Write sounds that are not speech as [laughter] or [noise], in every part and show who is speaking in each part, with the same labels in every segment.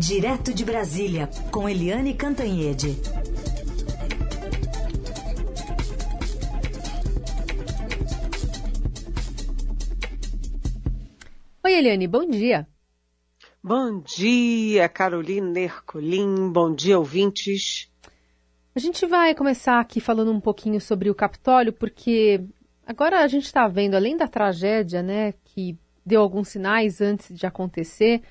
Speaker 1: Direto de Brasília, com Eliane Cantanhede.
Speaker 2: Oi, Eliane, bom dia.
Speaker 3: Bom dia, Carolina Ercolim. Bom dia, ouvintes.
Speaker 2: A gente vai começar aqui falando um pouquinho sobre o Capitólio, porque agora a gente está vendo, além da tragédia, né, que deu alguns sinais antes de acontecer,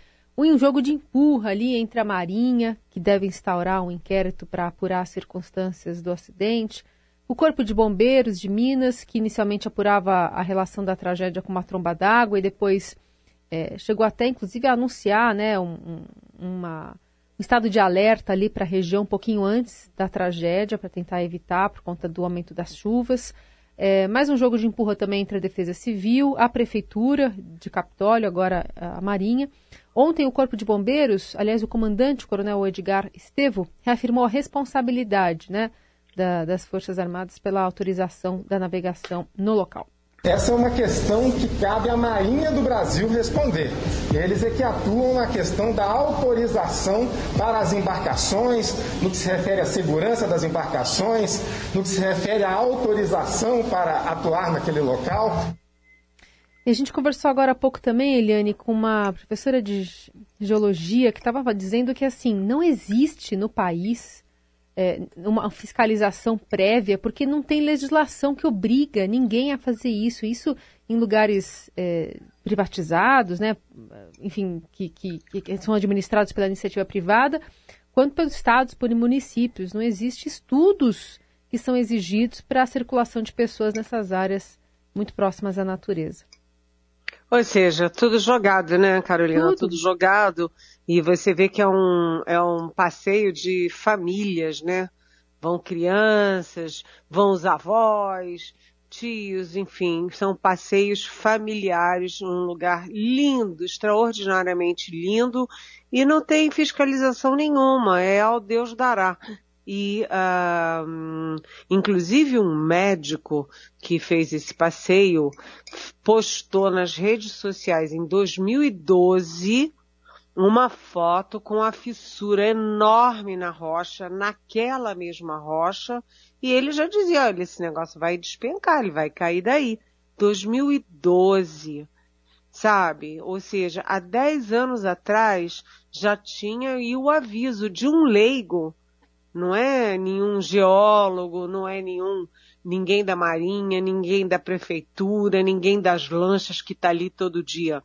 Speaker 2: um jogo de empurra ali entre a Marinha, que deve instaurar um inquérito para apurar as circunstâncias do acidente, o Corpo de Bombeiros de Minas, que inicialmente apurava a relação da tragédia com uma tromba d'água e depois é, chegou até, inclusive, a anunciar né, um, uma, um estado de alerta ali para a região um pouquinho antes da tragédia, para tentar evitar por conta do aumento das chuvas. É, mais um jogo de empurra também entre a Defesa Civil, a Prefeitura de Capitólio, agora a Marinha. Ontem, o Corpo de Bombeiros, aliás, o comandante, o Coronel Edgar Estevo, reafirmou a responsabilidade né, da, das Forças Armadas pela autorização da navegação no local.
Speaker 4: Essa é uma questão que cabe à Marinha do Brasil responder. Eles é que atuam na questão da autorização para as embarcações, no que se refere à segurança das embarcações, no que se refere à autorização para atuar naquele local.
Speaker 2: E a gente conversou agora há pouco também, Eliane, com uma professora de geologia que estava dizendo que assim não existe no país é, uma fiscalização prévia, porque não tem legislação que obriga ninguém a fazer isso. Isso em lugares é, privatizados, né, enfim, que, que, que, são administrados pela iniciativa privada, quanto pelos estados, por municípios. Não existe estudos que são exigidos para a circulação de pessoas nessas áreas muito próximas à natureza.
Speaker 3: Ou seja, tudo jogado, né, Carolina? Tudo, tudo jogado. E você vê que é um, é um passeio de famílias, né? Vão crianças, vão os avós, tios, enfim, são passeios familiares num lugar lindo, extraordinariamente lindo, e não tem fiscalização nenhuma, é ao Deus dará e uh, inclusive um médico que fez esse passeio postou nas redes sociais em 2012 uma foto com a fissura enorme na rocha, naquela mesma rocha, e ele já dizia, olha, esse negócio vai despencar, ele vai cair daí. 2012, sabe? Ou seja, há 10 anos atrás já tinha aí o aviso de um leigo não é nenhum geólogo, não é nenhum ninguém da marinha, ninguém da prefeitura, ninguém das lanchas que está ali todo dia.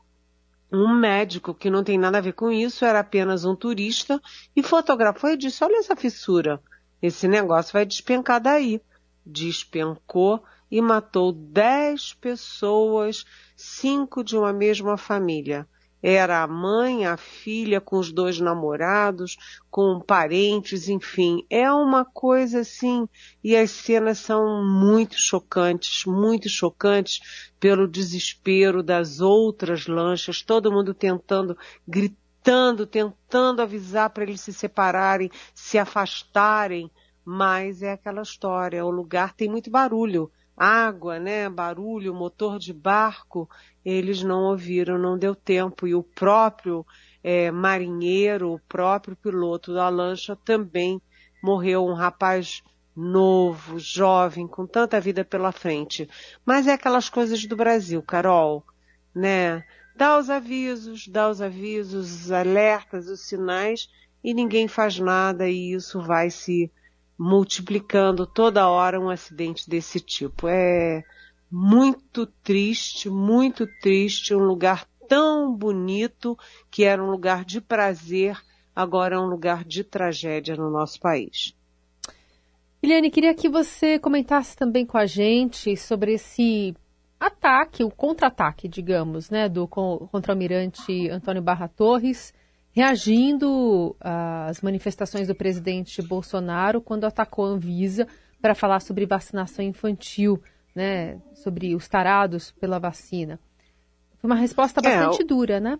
Speaker 3: Um médico que não tem nada a ver com isso, era apenas um turista e fotografou e disse: Olha essa fissura, esse negócio vai despencar daí. Despencou e matou dez pessoas, cinco de uma mesma família. Era a mãe, a filha com os dois namorados, com parentes, enfim. É uma coisa assim, e as cenas são muito chocantes, muito chocantes pelo desespero das outras lanchas, todo mundo tentando, gritando, tentando avisar para eles se separarem, se afastarem, mas é aquela história, o lugar tem muito barulho água, né, barulho, motor de barco, eles não ouviram, não deu tempo. E o próprio é, marinheiro, o próprio piloto da lancha também morreu, um rapaz novo, jovem, com tanta vida pela frente. Mas é aquelas coisas do Brasil, Carol, né? Dá os avisos, dá os avisos, os alertas, os sinais, e ninguém faz nada, e isso vai se multiplicando toda hora um acidente desse tipo. É muito triste, muito triste, um lugar tão bonito que era um lugar de prazer, agora é um lugar de tragédia no nosso país.
Speaker 2: Eliane, queria que você comentasse também com a gente sobre esse ataque, o contra-ataque, digamos, né, do contra-almirante Antônio Barra Torres, reagindo às manifestações do presidente Bolsonaro quando atacou a Anvisa para falar sobre vacinação infantil, né, sobre os tarados pela vacina. Foi uma resposta é, bastante é, dura, né?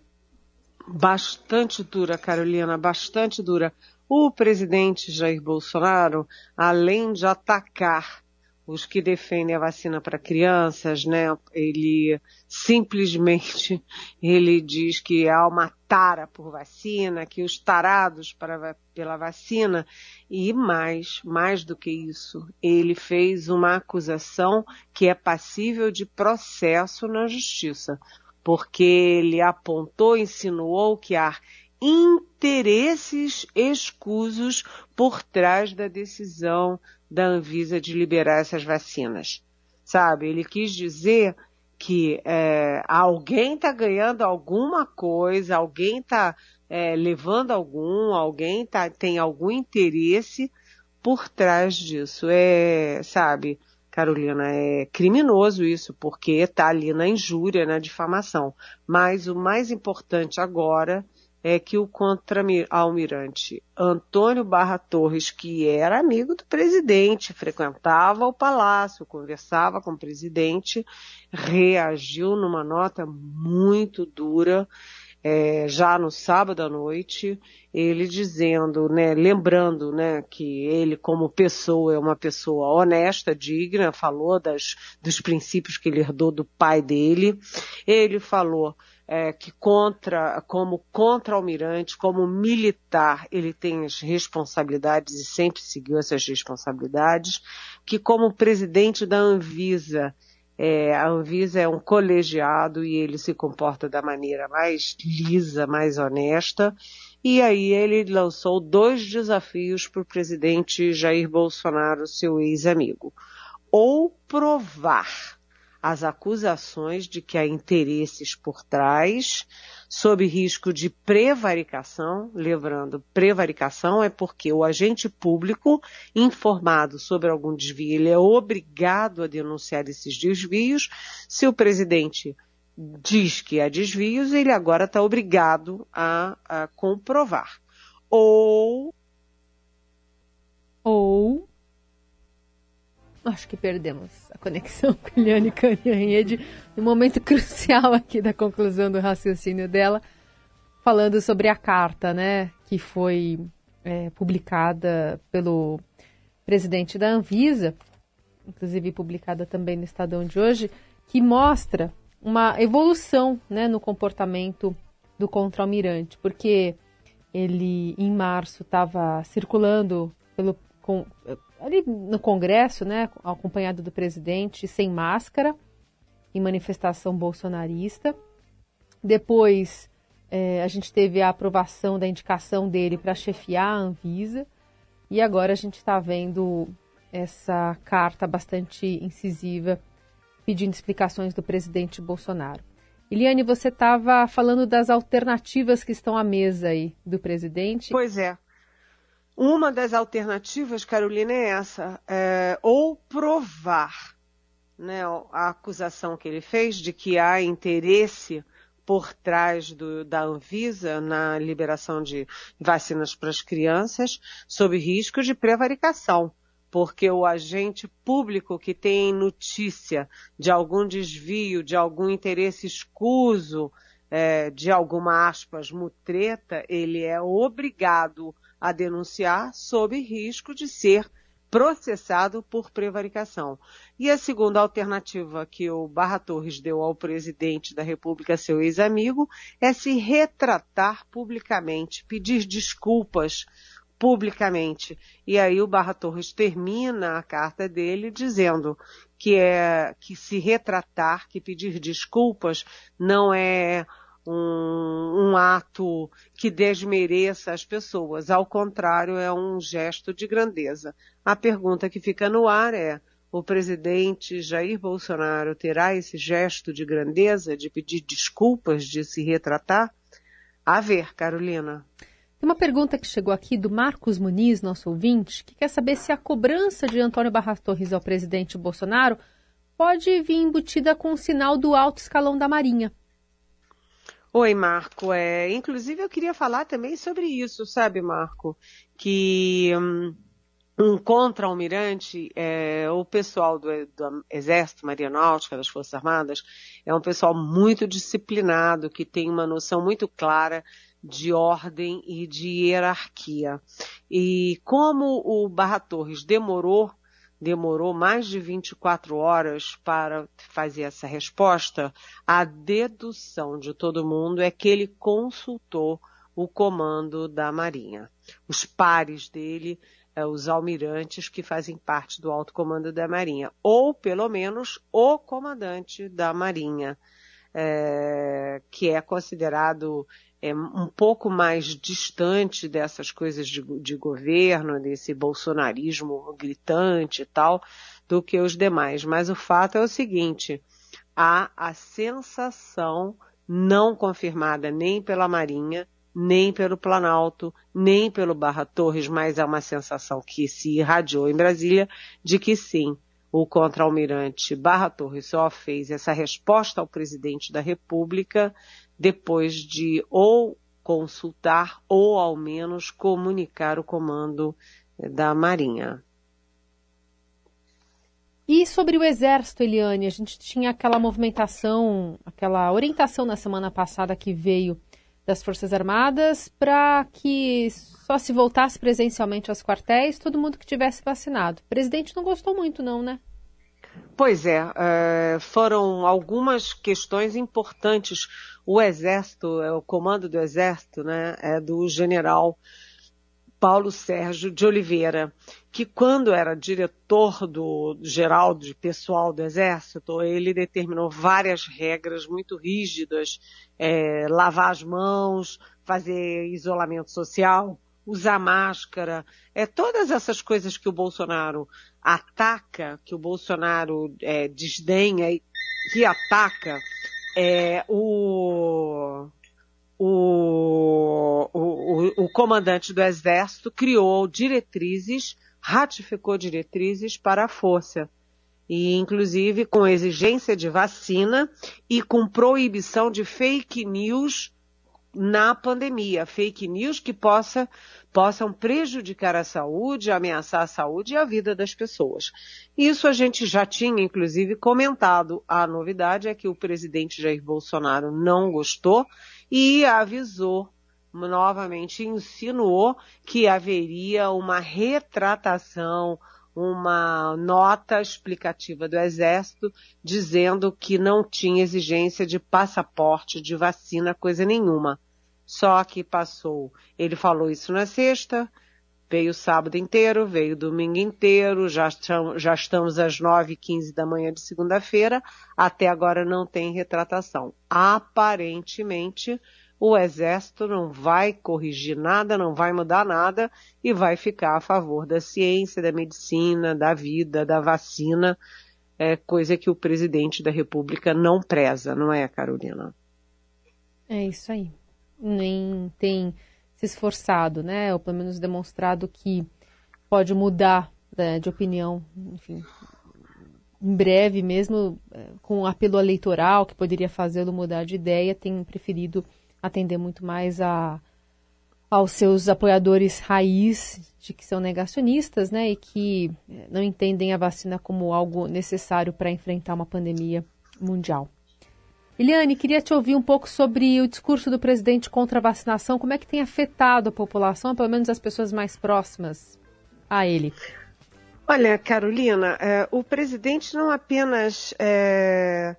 Speaker 3: Bastante dura, Carolina, bastante dura. O presidente Jair Bolsonaro, além de atacar os que defendem a vacina para crianças, né? Ele simplesmente [laughs] ele diz que há uma tara por vacina, que os tarados para, pela vacina e mais, mais do que isso, ele fez uma acusação que é passível de processo na justiça, porque ele apontou, insinuou que há interesses escusos por trás da decisão da Anvisa de liberar essas vacinas. Sabe? Ele quis dizer que é, alguém está ganhando alguma coisa, alguém está é, levando algum, alguém tá, tem algum interesse por trás disso. É, sabe, Carolina, é criminoso isso, porque está ali na injúria, na difamação. Mas o mais importante agora é que o contra-almirante Antônio Barra Torres, que era amigo do presidente, frequentava o palácio, conversava com o presidente, reagiu numa nota muito dura, é, já no sábado à noite, ele dizendo, né, lembrando, né, que ele como pessoa é uma pessoa honesta, digna, falou das, dos princípios que ele herdou do pai dele, ele falou é, que contra, como contra-almirante, como militar, ele tem as responsabilidades e sempre seguiu essas responsabilidades, que como presidente da Anvisa, é, a Anvisa é um colegiado e ele se comporta da maneira mais lisa, mais honesta. E aí ele lançou dois desafios para o presidente Jair Bolsonaro, seu ex-amigo. Ou provar as acusações de que há interesses por trás, sob risco de prevaricação, lembrando, prevaricação é porque o agente público informado sobre algum desvio, ele é obrigado a denunciar esses desvios. Se o presidente diz que há desvios, ele agora está obrigado a, a comprovar. Ou
Speaker 2: ou acho que perdemos a conexão [laughs] com Eliane Canhanhede no momento crucial aqui da conclusão do raciocínio dela, falando sobre a carta, né, que foi é, publicada pelo presidente da Anvisa, inclusive publicada também no Estadão de hoje, que mostra uma evolução, né, no comportamento do contra-almirante, porque ele em março estava circulando pelo com, ali no Congresso, né, acompanhado do presidente, sem máscara, em manifestação bolsonarista. Depois, é, a gente teve a aprovação da indicação dele para chefiar a Anvisa. E agora a gente está vendo essa carta bastante incisiva pedindo explicações do presidente Bolsonaro. Eliane, você estava falando das alternativas que estão à mesa aí do presidente.
Speaker 3: Pois é. Uma das alternativas, Carolina, é essa, é, ou provar né, a acusação que ele fez de que há interesse por trás do, da Anvisa na liberação de vacinas para as crianças, sob risco de prevaricação, porque o agente público que tem notícia de algum desvio, de algum interesse escuso, é, de alguma aspas mutreta, ele é obrigado a denunciar sob risco de ser processado por prevaricação. E a segunda alternativa que o Barra Torres deu ao presidente da República, seu ex-amigo, é se retratar publicamente, pedir desculpas publicamente. E aí o Barra Torres termina a carta dele dizendo que é que se retratar, que pedir desculpas não é um, um ato que desmereça as pessoas. Ao contrário, é um gesto de grandeza. A pergunta que fica no ar é: o presidente Jair Bolsonaro terá esse gesto de grandeza, de pedir desculpas, de se retratar? A ver, Carolina.
Speaker 2: Tem uma pergunta que chegou aqui do Marcos Muniz, nosso ouvinte, que quer saber se a cobrança de Antônio Barra Torres ao presidente Bolsonaro pode vir embutida com o sinal do alto escalão da Marinha.
Speaker 3: Oi, Marco. É, inclusive, eu queria falar também sobre isso, sabe, Marco? Que hum, um contra-almirante, é, o pessoal do, do Exército, Maria Náutica, das Forças Armadas, é um pessoal muito disciplinado, que tem uma noção muito clara de ordem e de hierarquia. E como o Barra Torres demorou demorou mais de 24 horas para fazer essa resposta, a dedução de todo mundo é que ele consultou o comando da Marinha. Os pares dele, é, os almirantes que fazem parte do alto comando da Marinha, ou pelo menos o comandante da Marinha, é, que é considerado é, um pouco mais distante dessas coisas de, de governo, desse bolsonarismo gritante e tal, do que os demais. Mas o fato é o seguinte, há a sensação não confirmada nem pela Marinha, nem pelo Planalto, nem pelo Barra Torres, mas é uma sensação que se irradiou em Brasília de que sim, o contra-almirante Barra Torres só fez essa resposta ao presidente da República depois de ou consultar ou ao menos comunicar o comando da Marinha.
Speaker 2: E sobre o Exército, Eliane, a gente tinha aquela movimentação, aquela orientação na semana passada que veio das Forças Armadas para que só se voltasse presencialmente aos quartéis todo mundo que tivesse vacinado. O presidente não gostou muito, não, né?
Speaker 3: Pois é, uh, foram algumas questões importantes. O Exército, é, o comando do Exército, né, é do general Paulo Sérgio de Oliveira, que quando era diretor do geral de pessoal do Exército, ele determinou várias regras muito rígidas, é, lavar as mãos, fazer isolamento social, usar máscara, é todas essas coisas que o Bolsonaro ataca, que o Bolsonaro é, desdenha e que ataca, é, o, o, o, o comandante do Exército criou diretrizes, ratificou diretrizes para a força. E inclusive com exigência de vacina e com proibição de fake news na pandemia, fake news que possa, possam prejudicar a saúde, ameaçar a saúde e a vida das pessoas. Isso a gente já tinha, inclusive, comentado. A novidade é que o presidente Jair Bolsonaro não gostou e avisou, novamente insinuou que haveria uma retratação, uma nota explicativa do Exército dizendo que não tinha exigência de passaporte, de vacina, coisa nenhuma. Só que passou. Ele falou isso na sexta, veio sábado inteiro, veio domingo inteiro, já, já estamos às 9h15 da manhã de segunda-feira, até agora não tem retratação. Aparentemente, o Exército não vai corrigir nada, não vai mudar nada e vai ficar a favor da ciência, da medicina, da vida, da vacina, é coisa que o presidente da República não preza, não é, Carolina?
Speaker 2: É isso aí. Nem tem se esforçado, né? Ou pelo menos demonstrado que pode mudar né, de opinião, enfim, em breve, mesmo é, com um apelo eleitoral que poderia fazê-lo mudar de ideia, tem preferido atender muito mais a, aos seus apoiadores raiz, de que são negacionistas, né, e que eh, não entendem a vacina como algo necessário para enfrentar uma pandemia mundial. Eliane, queria te ouvir um pouco sobre o discurso do presidente contra a vacinação, como é que tem afetado a população, pelo menos as pessoas mais próximas a ele.
Speaker 3: Olha, Carolina, é, o presidente não apenas, é,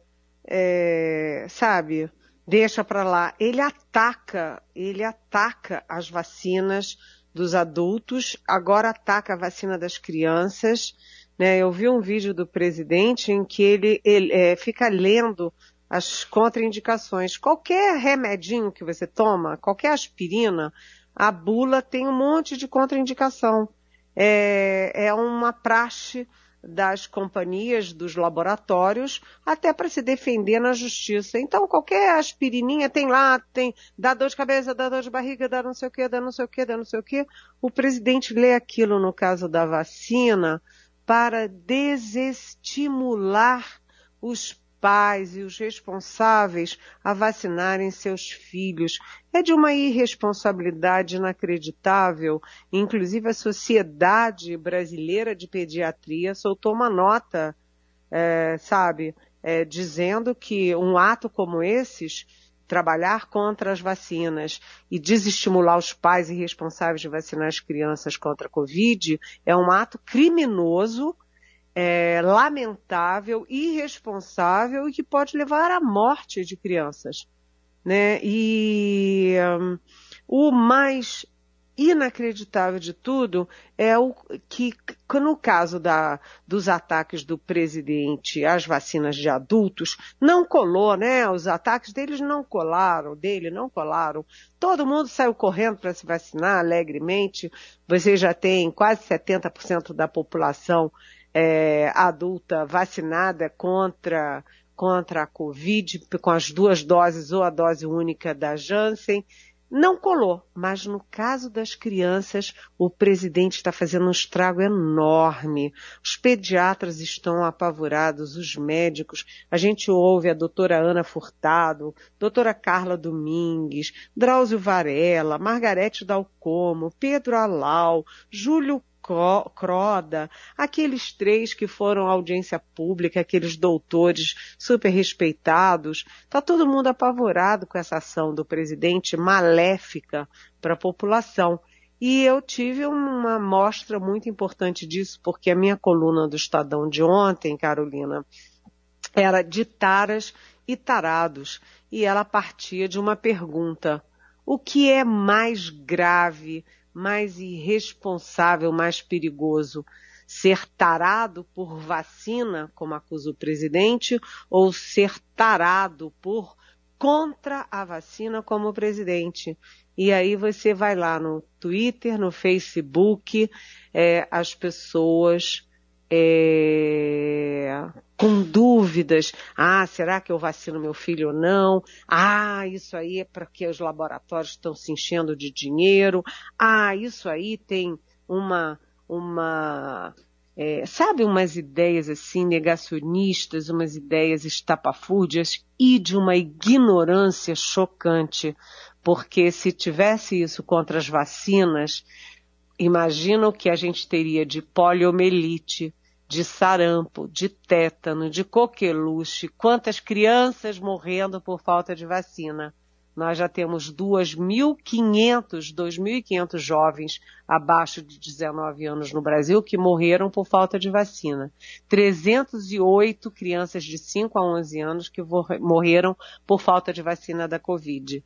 Speaker 3: é, sabe, deixa para lá. Ele ataca, ele ataca as vacinas dos adultos, agora ataca a vacina das crianças. Né? Eu vi um vídeo do presidente em que ele, ele é, fica lendo as contraindicações. Qualquer remedinho que você toma, qualquer aspirina, a bula tem um monte de contraindicação. É, é uma praxe das companhias, dos laboratórios, até para se defender na justiça. Então, qualquer aspirininha tem lá, tem, dá dor de cabeça, dá dor de barriga, dá não sei o que, dá não sei o que, dá não sei o que. O presidente lê aquilo no caso da vacina para desestimular os pais e os responsáveis a vacinarem seus filhos. É de uma irresponsabilidade inacreditável. Inclusive, a Sociedade Brasileira de Pediatria soltou uma nota, é, sabe, é, dizendo que um ato como esses trabalhar contra as vacinas e desestimular os pais irresponsáveis de vacinar as crianças contra a Covid é um ato criminoso é, lamentável, irresponsável e que pode levar à morte de crianças. Né? E um, o mais inacreditável de tudo é o que, no caso da, dos ataques do presidente às vacinas de adultos, não colou, né? Os ataques deles não colaram, dele não colaram. Todo mundo saiu correndo para se vacinar alegremente. Você já tem quase 70% da população é, adulta vacinada contra contra a Covid, com as duas doses ou a dose única da Janssen não colou, mas no caso das crianças, o presidente está fazendo um estrago enorme. Os pediatras estão apavorados, os médicos. A gente ouve a doutora Ana Furtado, doutora Carla Domingues, Drauzio Varela, Margarete Dalcomo, Pedro Alau, Júlio Croda, aqueles três que foram audiência pública, aqueles doutores super respeitados, está todo mundo apavorado com essa ação do presidente maléfica para a população. E eu tive uma mostra muito importante disso, porque a minha coluna do Estadão de ontem, Carolina, era de taras e tarados, e ela partia de uma pergunta: o que é mais grave mais irresponsável, mais perigoso? Ser tarado por vacina, como acusa o presidente, ou ser tarado por contra a vacina como presidente? E aí você vai lá no Twitter, no Facebook, é, as pessoas é, com dúvidas. Ah, será que eu vacino meu filho ou não? Ah, isso aí é porque os laboratórios estão se enchendo de dinheiro. Ah, isso aí tem uma, uma, é, sabe, umas ideias assim negacionistas, umas ideias estapafúrdias e de uma ignorância chocante. Porque se tivesse isso contra as vacinas, Imagina o que a gente teria de poliomielite, de sarampo, de tétano, de coqueluche, quantas crianças morrendo por falta de vacina. Nós já temos 2.500, 2.500 jovens abaixo de 19 anos no Brasil que morreram por falta de vacina. 308 crianças de 5 a 11 anos que morreram por falta de vacina da Covid.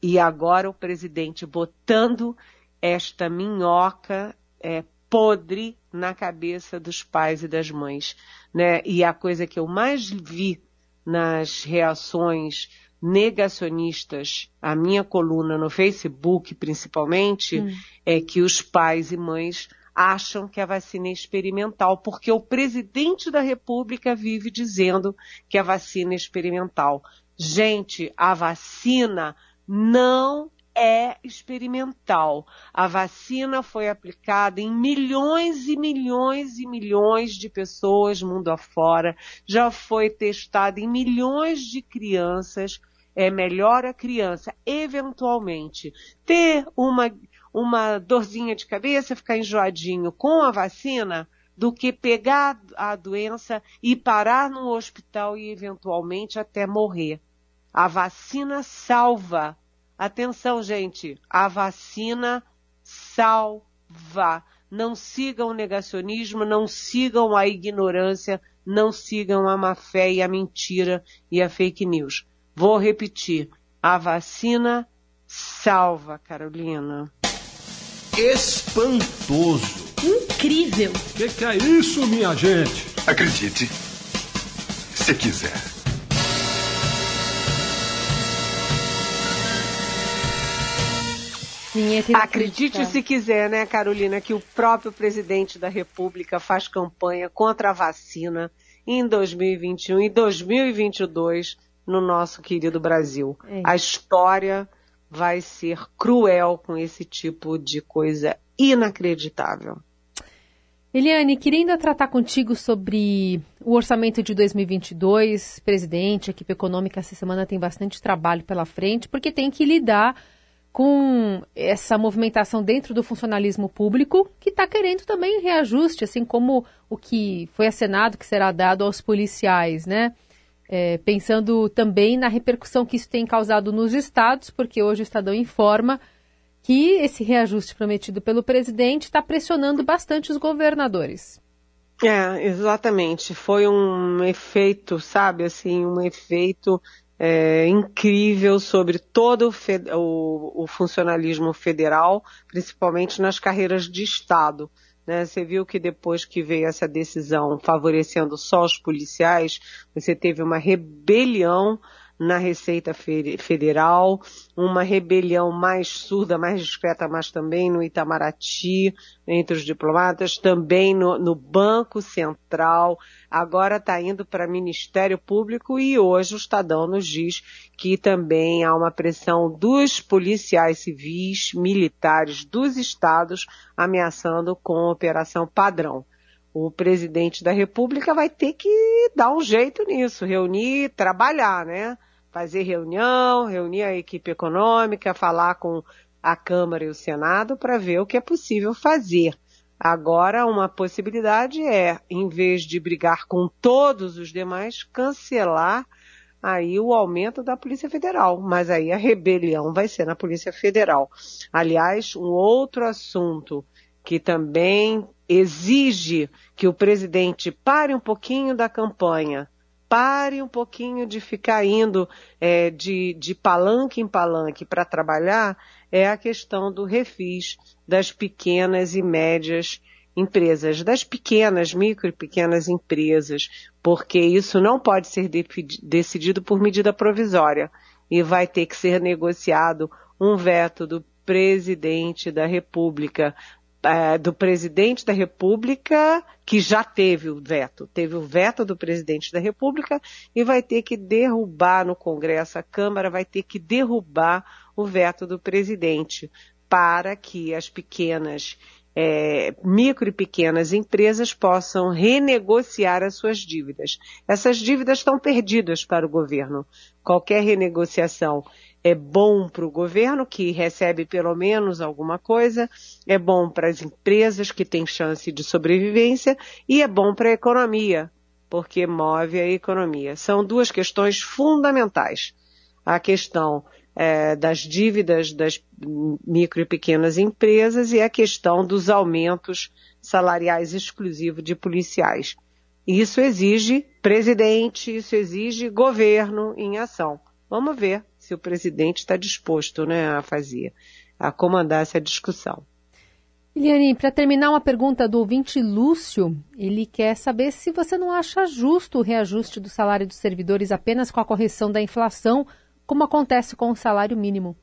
Speaker 3: E agora o presidente botando esta minhoca é, podre na cabeça dos pais e das mães. Né? E a coisa que eu mais vi nas reações negacionistas, a minha coluna no Facebook principalmente, hum. é que os pais e mães acham que a vacina é experimental, porque o presidente da República vive dizendo que a vacina é experimental. Gente, a vacina não é experimental. A vacina foi aplicada em milhões e milhões e milhões de pessoas mundo afora, já foi testada em milhões de crianças. É melhor a criança, eventualmente, ter uma, uma dorzinha de cabeça, ficar enjoadinho com a vacina, do que pegar a doença e parar no hospital e eventualmente até morrer. A vacina salva Atenção, gente, a vacina salva. Não sigam o negacionismo, não sigam a ignorância, não sigam a má fé e a mentira e a fake news. Vou repetir: a vacina salva, Carolina.
Speaker 5: Espantoso.
Speaker 1: Incrível.
Speaker 5: O que, que é isso, minha gente?
Speaker 6: Acredite, se quiser.
Speaker 3: Acredite se quiser, né, Carolina, que o próprio presidente da República faz campanha contra a vacina em 2021 e 2022 no nosso querido Brasil. É. A história vai ser cruel com esse tipo de coisa inacreditável.
Speaker 2: Eliane, queria ainda tratar contigo sobre o orçamento de 2022. Presidente, a equipe econômica essa semana tem bastante trabalho pela frente, porque tem que lidar com essa movimentação dentro do funcionalismo público, que está querendo também reajuste, assim como o que foi acenado que será dado aos policiais, né? É, pensando também na repercussão que isso tem causado nos estados, porque hoje o Estadão informa que esse reajuste prometido pelo presidente está pressionando bastante os governadores.
Speaker 3: É, exatamente. Foi um efeito, sabe, assim, um efeito é, incrível sobre todo o, o, o, funcionalismo federal, principalmente nas carreiras de Estado. Né? Você viu que depois que veio essa decisão favorecendo só os policiais, você teve uma rebelião na Receita Federal, uma rebelião mais surda, mais discreta, mas também no Itamaraty, entre os diplomatas, também no, no Banco Central, agora está indo para Ministério Público e hoje o Estadão nos diz que também há uma pressão dos policiais civis, militares dos estados, ameaçando com Operação Padrão o presidente da República vai ter que dar um jeito nisso, reunir, trabalhar, né? Fazer reunião, reunir a equipe econômica, falar com a Câmara e o Senado para ver o que é possível fazer. Agora, uma possibilidade é, em vez de brigar com todos os demais, cancelar aí o aumento da Polícia Federal. Mas aí a rebelião vai ser na Polícia Federal. Aliás, um outro assunto que também exige que o presidente pare um pouquinho da campanha pare um pouquinho de ficar indo é, de, de palanque em palanque para trabalhar, é a questão do refis das pequenas e médias empresas, das pequenas, micro e pequenas empresas, porque isso não pode ser de, decidido por medida provisória e vai ter que ser negociado um veto do presidente da República é, do presidente da República, que já teve o veto, teve o veto do presidente da República e vai ter que derrubar no Congresso, a Câmara vai ter que derrubar o veto do presidente para que as pequenas, é, micro e pequenas empresas possam renegociar as suas dívidas. Essas dívidas estão perdidas para o governo. Qualquer renegociação é bom para o governo, que recebe pelo menos alguma coisa, é bom para as empresas que têm chance de sobrevivência e é bom para a economia, porque move a economia. São duas questões fundamentais. A questão é, das dívidas das micro e pequenas empresas e a questão dos aumentos salariais exclusivos de policiais. Isso exige presidente, isso exige governo em ação. Vamos ver se o presidente está disposto né, a fazer, a comandar essa discussão.
Speaker 2: Eliane, para terminar, uma pergunta do ouvinte Lúcio. Ele quer saber se você não acha justo o reajuste do salário dos servidores apenas com a correção da inflação, como acontece com o salário mínimo.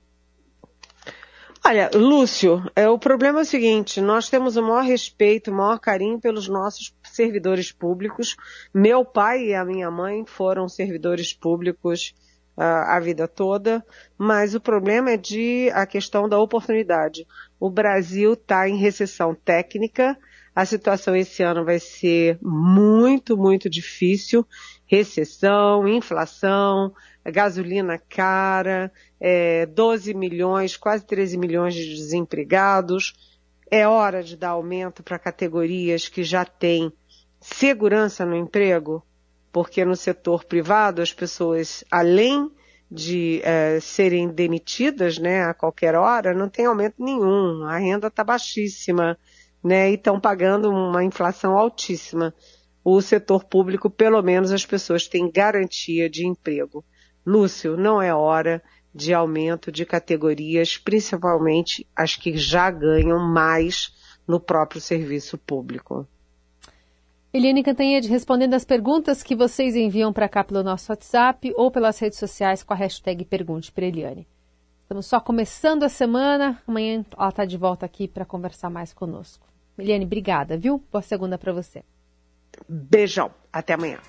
Speaker 3: Olha, Lúcio, é, o problema é o seguinte: nós temos o maior respeito, o maior carinho pelos nossos servidores públicos. Meu pai e a minha mãe foram servidores públicos a vida toda, mas o problema é de a questão da oportunidade. O Brasil está em recessão técnica, a situação esse ano vai ser muito, muito difícil. Recessão, inflação, gasolina cara, é, 12 milhões, quase 13 milhões de desempregados. É hora de dar aumento para categorias que já têm segurança no emprego, porque no setor privado as pessoas, além de é, serem demitidas né, a qualquer hora, não tem aumento nenhum, a renda está baixíssima né, e estão pagando uma inflação altíssima. O setor público, pelo menos, as pessoas têm garantia de emprego. Lúcio, não é hora de aumento de categorias, principalmente as que já ganham mais no próprio serviço público.
Speaker 2: Eliane Cantanhede respondendo as perguntas que vocês enviam para cá pelo nosso WhatsApp ou pelas redes sociais com a hashtag Pergunte para Eliane. Estamos só começando a semana, amanhã ela está de volta aqui para conversar mais conosco. Eliane, obrigada, viu? Boa segunda para você.
Speaker 3: Beijão, até amanhã.